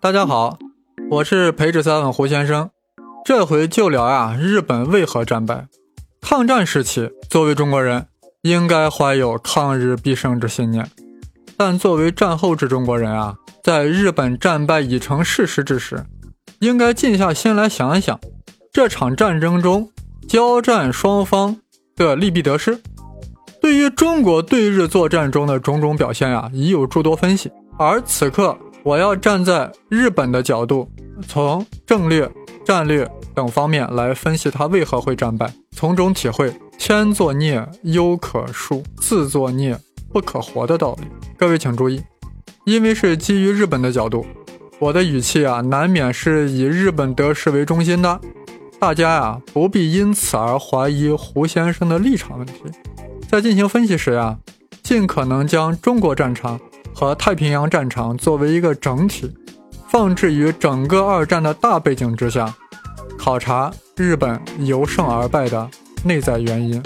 大家好，我是裴志三胡先生。这回就聊啊，日本为何战败？抗战时期，作为中国人，应该怀有抗日必胜之信念。但作为战后之中国人啊，在日本战败已成事实之时，应该静下心来想一想，这场战争中交战双方的利弊得失。对于中国对日作战中的种种表现啊，已有诸多分析。而此刻，我要站在日本的角度，从战略、战略等方面来分析他为何会战败，从中体会“天作孽犹可恕，自作孽不可活”的道理。各位请注意，因为是基于日本的角度，我的语气啊，难免是以日本得失为中心的。大家呀，不必因此而怀疑胡先生的立场问题。在进行分析时呀，尽可能将中国战场和太平洋战场作为一个整体，放置于整个二战的大背景之下，考察日本由胜而败的内在原因。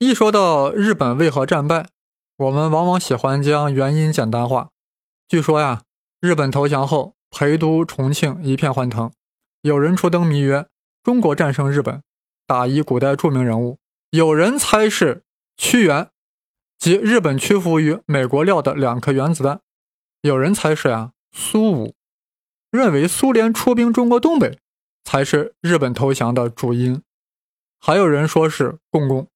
一说到日本为何战败，我们往往喜欢将原因简单化。据说呀，日本投降后，陪都重庆一片欢腾。有人出灯谜曰：“中国战胜日本，打一古代著名人物。”有人猜是屈原，即日本屈服于美国料的两颗原子弹。有人猜是啊苏武，认为苏联出兵中国东北才是日本投降的主因。还有人说是共工，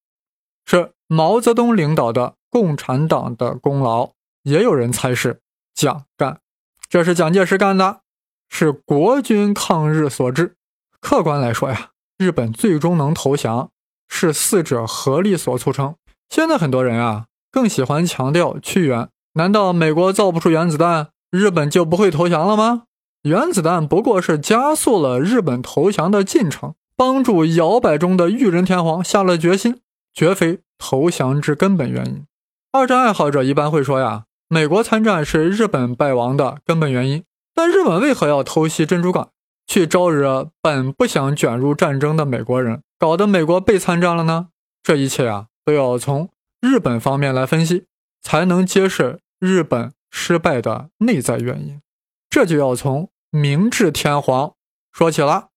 是毛泽东领导的共产党的功劳。也有人猜是。蒋干，这是蒋介石干的，是国军抗日所致。客观来说呀，日本最终能投降，是四者合力所促成。现在很多人啊，更喜欢强调屈原。难道美国造不出原子弹，日本就不会投降了吗？原子弹不过是加速了日本投降的进程，帮助摇摆中的裕仁天皇下了决心，绝非投降之根本原因。二战爱好者一般会说呀。美国参战是日本败亡的根本原因，但日本为何要偷袭珍珠港，去招惹本不想卷入战争的美国人，搞得美国被参战了呢？这一切啊，都要从日本方面来分析，才能揭示日本失败的内在原因。这就要从明治天皇说起了。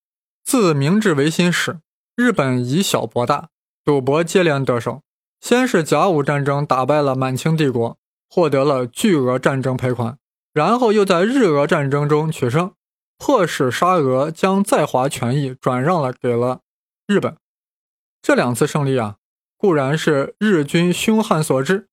自明治维新时，日本以小博大，赌博接连得手，先是甲午战争打败了满清帝国。获得了巨额战争赔款，然后又在日俄战争中取胜，迫使沙俄将在华权益转让了给了日本。这两次胜利啊，固然是日军凶悍所致，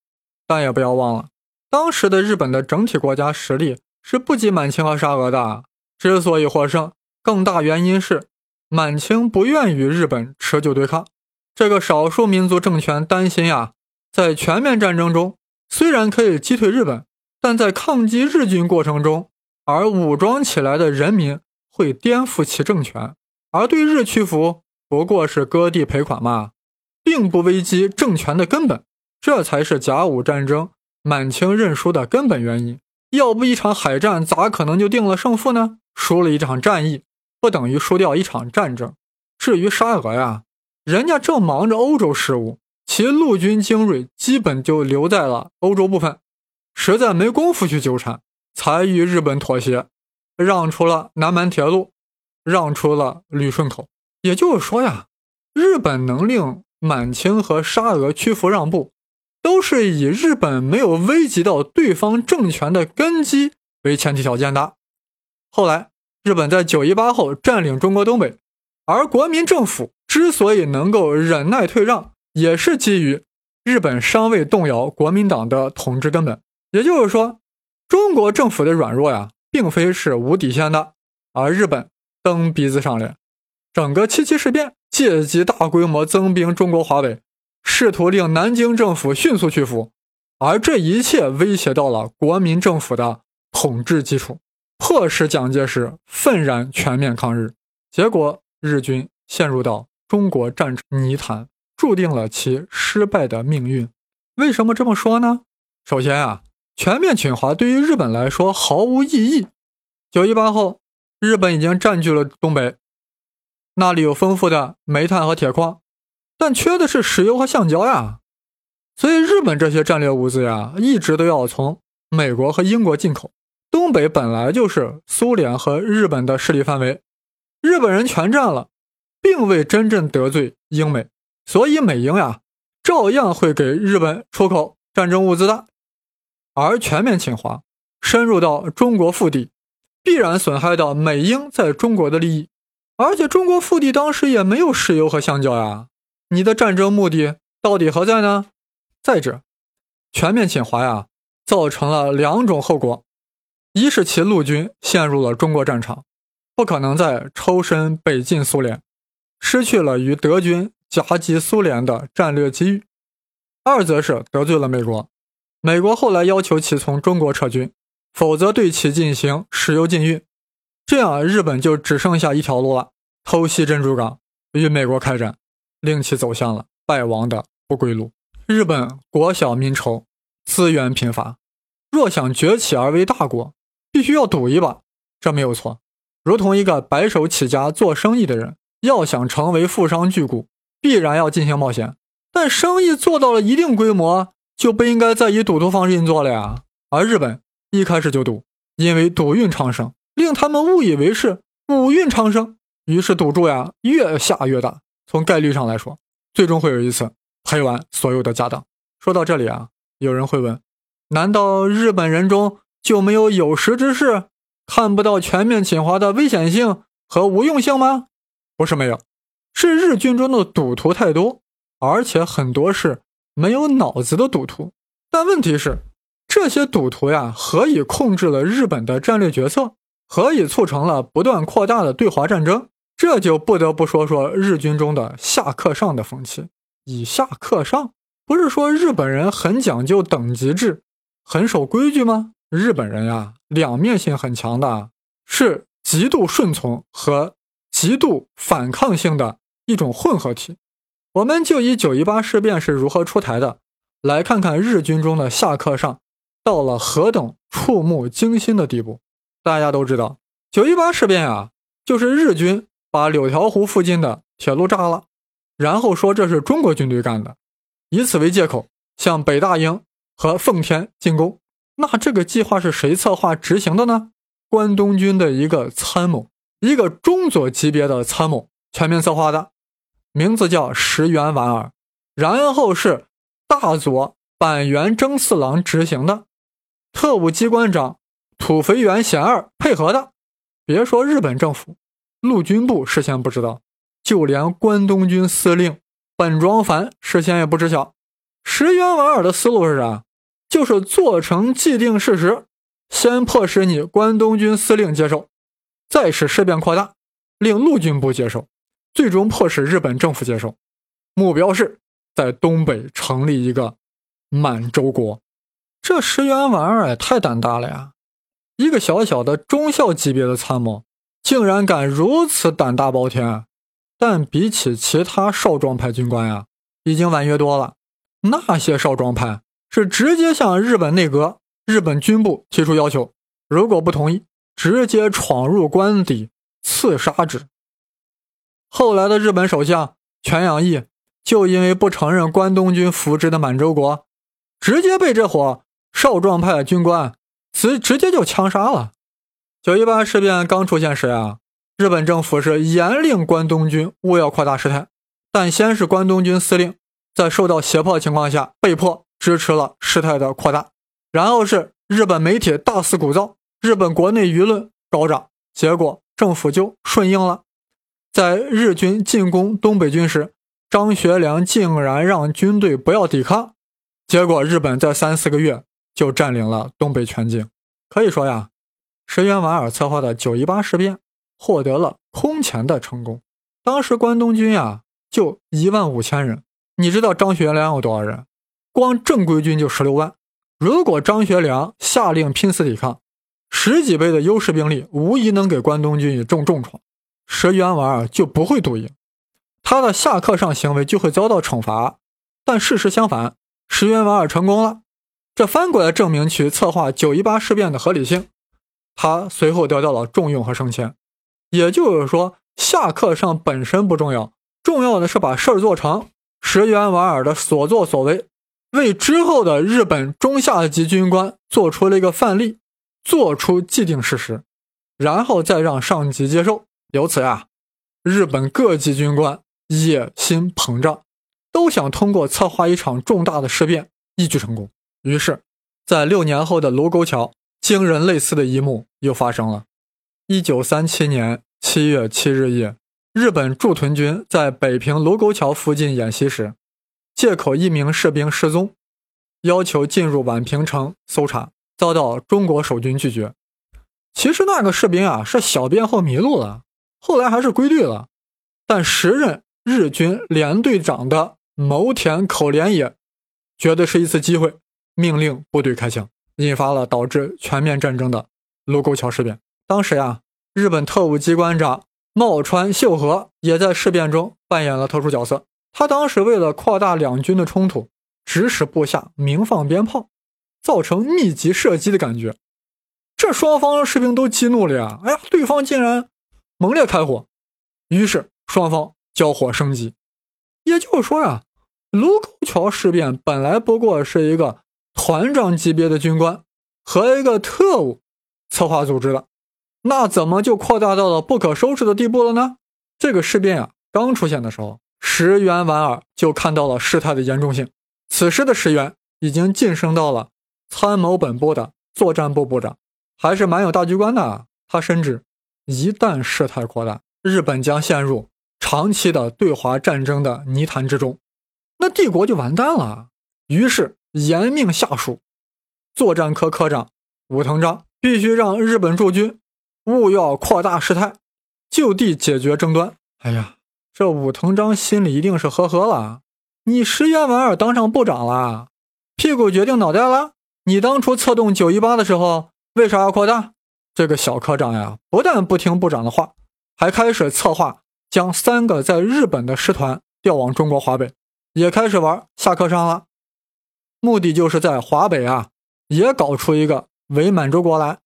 但也不要忘了，当时的日本的整体国家实力是不及满清和沙俄的。之所以获胜，更大原因是满清不愿与日本持久对抗。这个少数民族政权担心呀，在全面战争中。虽然可以击退日本，但在抗击日军过程中，而武装起来的人民会颠覆其政权，而对日屈服不过是割地赔款嘛，并不危及政权的根本。这才是甲午战争满清认输的根本原因。要不一场海战咋可能就定了胜负呢？输了一场战役不等于输掉一场战争。至于沙俄呀，人家正忙着欧洲事务。其陆军精锐基本就留在了欧洲部分，实在没工夫去纠缠，才与日本妥协，让出了南满铁路，让出了旅顺口。也就是说呀，日本能令满清和沙俄屈服让步，都是以日本没有危及到对方政权的根基为前提条件的。后来，日本在九一八后占领中国东北，而国民政府之所以能够忍耐退让。也是基于日本尚未动摇国民党的统治根本，也就是说，中国政府的软弱呀，并非是无底线的，而日本蹬鼻子上脸。整个七七事变借机大规模增兵中国华北，试图令南京政府迅速屈服，而这一切威胁到了国民政府的统治基础，迫使蒋介石愤然全面抗日，结果日军陷入到中国战争泥潭。注定了其失败的命运。为什么这么说呢？首先啊，全面侵华对于日本来说毫无意义。九一八后，日本已经占据了东北，那里有丰富的煤炭和铁矿，但缺的是石油和橡胶呀。所以日本这些战略物资呀，一直都要从美国和英国进口。东北本来就是苏联和日本的势力范围，日本人全占了，并未真正得罪英美，所以美英呀，照样会给日本出口战争物资的。而全面侵华深入到中国腹地，必然损害到美英在中国的利益。而且中国腹地当时也没有石油和橡胶呀，你的战争目的到底何在呢？再者，全面侵华呀，造成了两种后果：一是其陆军陷入了中国战场，不可能再抽身北进苏联，失去了与德军夹击苏联的战略机遇；二则是得罪了美国，美国后来要求其从中国撤军，否则对其进行石油禁运。这样，日本就只剩下一条路了：偷袭珍珠港，与美国开战，令其走向了败亡的不归路。日本国小民稠，资源贫乏，若想崛起而为大国，必须要赌一把，这没有错。如同一个白手起家做生意的人，要想成为富商巨贾，必然要进行冒险。但生意做到了一定规模，就不应该再以赌徒方式运作了呀。而日本一开始就赌，因为赌运昌盛。令他们误以为是五运昌盛，于是赌注呀越下越大。从概率上来说，最终会有一次赔完所有的家当。说到这里啊，有人会问：难道日本人中就没有有识之士，看不到全面侵华的危险性和无用性吗？不是没有，是日军中的赌徒太多，而且很多是没有脑子的赌徒。但问题是，这些赌徒呀，何以控制了日本的战略决策？何以促成了不断扩大的对华战争？这就不得不说说日军中的下克上的风气。以下克上，不是说日本人很讲究等级制，很守规矩吗？日本人呀，两面性很强的，是极度顺从和极度反抗性的一种混合体。我们就以九一八事变是如何出台的，来看看日军中的下克上到了何等触目惊心的地步。大家都知道，九一八事变啊，就是日军把柳条湖附近的铁路炸了，然后说这是中国军队干的，以此为借口向北大营和奉天进攻。那这个计划是谁策划执行的呢？关东军的一个参谋，一个中佐级别的参谋全面策划的，名字叫石原莞尔。然后是大佐板垣征四郎执行的，特务机关长。土肥原贤二配合的，别说日本政府，陆军部事先不知道，就连关东军司令本庄繁事先也不知晓。石原莞尔的思路是啥？就是做成既定事实，先迫使你关东军司令接受，再使事变扩大，令陆军部接受，最终迫使日本政府接受。目标是在东北成立一个满洲国。这石原莞尔也太胆大了呀！一个小小的中校级别的参谋，竟然敢如此胆大包天，但比起其他少壮派军官呀，已经婉约多了。那些少壮派是直接向日本内阁、日本军部提出要求，如果不同意，直接闯入官邸刺杀之。后来的日本首相全养义就因为不承认关东军扶植的满洲国，直接被这伙少壮派军官。直直接就枪杀了。九一八事变刚出现时啊，日本政府是严令关东军勿要扩大事态，但先是关东军司令在受到胁迫情况下被迫支持了事态的扩大，然后是日本媒体大肆鼓噪，日本国内舆论高涨，结果政府就顺应了。在日军进攻东北军时，张学良竟然让军队不要抵抗，结果日本在三四个月。就占领了东北全境，可以说呀，石原莞尔策划的九一八事变获得了空前的成功。当时关东军呀就一万五千人，你知道张学良有多少人？光正规军就十六万。如果张学良下令拼死抵抗，十几倍的优势兵力无疑能给关东军以重重创，石原莞尔就不会读赢，他的下课上行为就会遭到惩罚。但事实相反，石原莞尔成功了。这翻过来证明其策划九一八事变的合理性，他随后得到了重用和升迁。也就是说，下课上本身不重要，重要的是把事儿做成。石原莞尔的所作所为，为之后的日本中下级军官做出了一个范例，做出既定事实，然后再让上级接受。由此啊，日本各级军官野心膨胀，都想通过策划一场重大的事变一举成功。于是，在六年后的卢沟桥，惊人类似的一幕又发生了。一九三七年七月七日夜。日本驻屯军在北平卢沟桥附近演习时，借口一名士兵失踪，要求进入宛平城搜查，遭到中国守军拒绝。其实那个士兵啊是小便后迷路了，后来还是归队了。但时任日军联队长的牟田口连也觉得是一次机会，命令部队开枪，引发了导致全面战争的卢沟桥事变。当时呀，日本特务机关长。茂川秀和也在事变中扮演了特殊角色。他当时为了扩大两军的冲突，指使部下鸣放鞭炮，造成密集射击的感觉。这双方士兵都激怒了呀！哎呀，对方竟然猛烈开火，于是双方交火升级。也就是说呀，卢沟桥事变本来不过是一个团长级别的军官和一个特务策划组织的。那怎么就扩大到了不可收拾的地步了呢？这个事变啊，刚出现的时候，石原莞尔就看到了事态的严重性。此时的石原已经晋升到了参谋本部的作战部部长，还是蛮有大局观的。他深知，一旦事态扩大，日本将陷入长期的对华战争的泥潭之中，那帝国就完蛋了。于是严命下属作战科科长武藤章，必须让日本驻军。勿要扩大事态，就地解决争端。哎呀，这武藤章心里一定是呵呵了。你石原莞尔当上部长了，屁股决定脑袋了。你当初策动九一八的时候，为啥要扩大？这个小科长呀，不但不听部长的话，还开始策划将三个在日本的师团调往中国华北，也开始玩下课上了。目的就是在华北啊，也搞出一个伪满洲国来，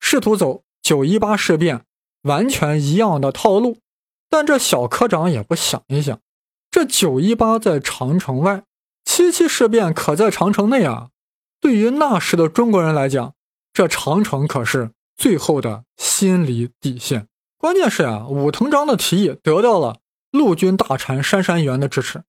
试图走。九一八事变完全一样的套路，但这小科长也不想一想，这九一八在长城外，七七事变可在长城内啊！对于那时的中国人来讲，这长城可是最后的心理底线。关键是啊，武藤章的提议得到了陆军大臣杉山元的支持。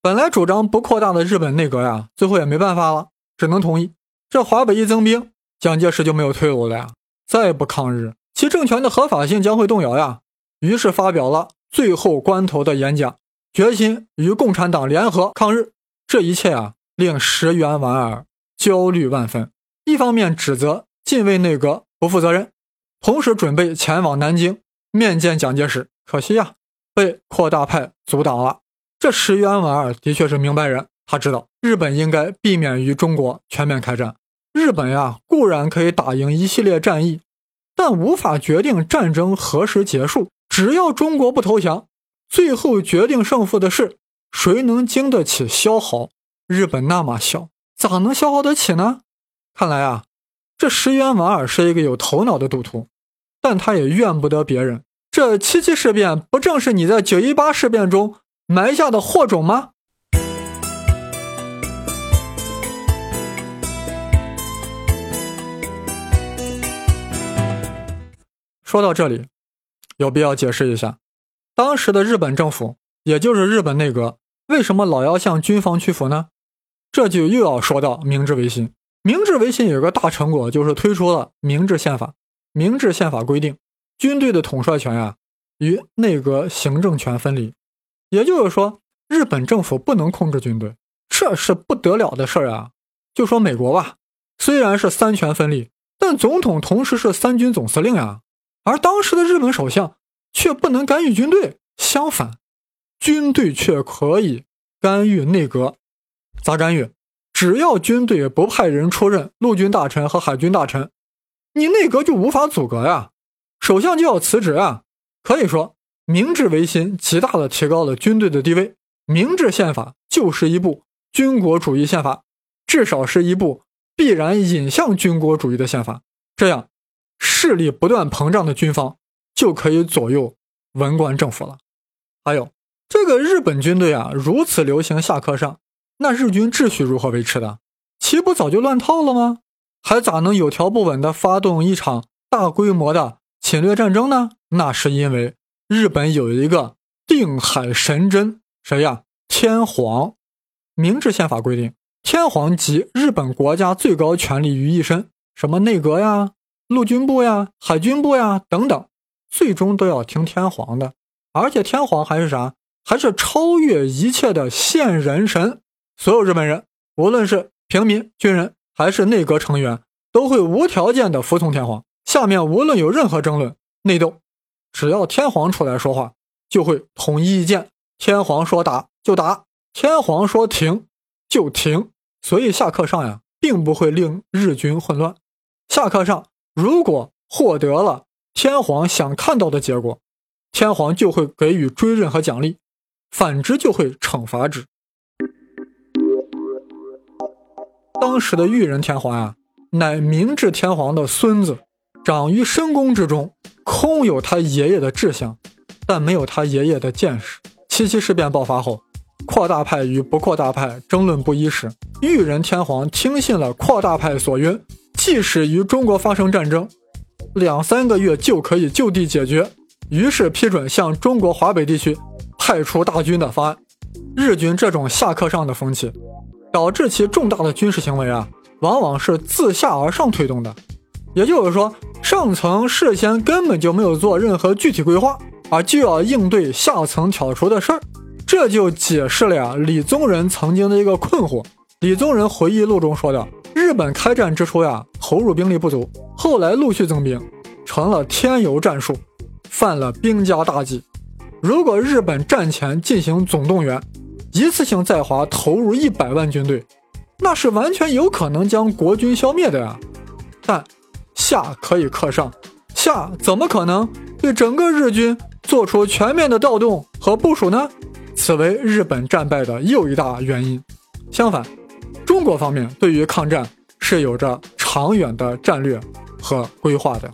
本来主张不扩大的日本内阁呀，最后也没办法了，只能同意。这华北一增兵，蒋介石就没有退路了呀。再不抗日，其政权的合法性将会动摇呀。于是发表了最后关头的演讲，决心与共产党联合抗日。这一切啊，令石原莞尔焦虑万分。一方面指责近卫内阁不负责任，同时准备前往南京面见蒋介石。可惜呀，被扩大派阻挡了。这石原莞尔的确是明白人，他知道日本应该避免与中国全面开战。日本呀，固然可以打赢一系列战役，但无法决定战争何时结束。只要中国不投降，最后决定胜负的是谁能经得起消耗。日本那么小，咋能消耗得起呢？看来啊，这石原莞尔是一个有头脑的赌徒，但他也怨不得别人。这七七事变不正是你在九一八事变中埋下的祸种吗？说到这里，有必要解释一下，当时的日本政府，也就是日本内阁，为什么老要向军方屈服呢？这就又要说到明治维新。明治维新有个大成果，就是推出了明治宪法。明治宪法规定，军队的统帅权呀与内阁行政权分离，也就是说，日本政府不能控制军队，这是不得了的事儿啊！就说美国吧，虽然是三权分立，但总统同时是三军总司令呀。而当时的日本首相却不能干预军队，相反，军队却可以干预内阁。咋干预？只要军队不派人出任陆军大臣和海军大臣，你内阁就无法阻隔呀，首相就要辞职啊。可以说，明治维新极大的提高了军队的地位。明治宪法就是一部军国主义宪法，至少是一部必然引向军国主义的宪法。这样。势力不断膨胀的军方就可以左右文官政府了。还有这个日本军队啊，如此流行下课上，那日军秩序如何维持的？岂不早就乱套了吗？还咋能有条不紊地发动一场大规模的侵略战争呢？那是因为日本有一个定海神针，谁呀？天皇。明治宪法规定，天皇集日本国家最高权力于一身，什么内阁呀、陆军部呀、海军部呀等等，最终都要听天皇的。而且天皇还是啥？还是超越一切的现人神。所有日本人，无论是平民、军人还是内阁成员，都会无条件的服从天皇。下面无论有任何争论、内斗，只要天皇出来说话，就会统一意见。天皇说打就打。天皇说停就停，所以下课上呀，并不会令日军混乱。下课上如果获得了天皇想看到的结果，天皇就会给予追认和奖励；反之就会惩罚之。当时的裕仁天皇呀，乃明治天皇的孙子，长于深宫之中，空有他爷爷的志向，但没有他爷爷的见识。七七事变爆发后。扩大派与不扩大派争论不一时，裕仁天皇听信了扩大派所云，即使与中国发生战争，两三个月就可以就地解决，于是批准向中国华北地区派出大军的方案。日军这种下课上的风气，导致其重大的军事行为啊，往往是自下而上推动的，也就是说，上层事先根本就没有做任何具体规划，而就要应对下层挑出的事儿。这就解释了呀，李宗仁曾经的一个困惑。李宗仁回忆录中说的，日本开战之初呀，投入兵力不足，后来陆续增兵，成了添油战术，犯了兵家大忌。如果日本战前进行总动员，一次性在华投入一百万军队，那是完全有可能将国军消灭的呀。但下可以克上，下怎么可能对整个日军做出全面的调动和部署呢？此为日本战败的又一大原因。相反，中国方面对于抗战是有着长远的战略和规划的。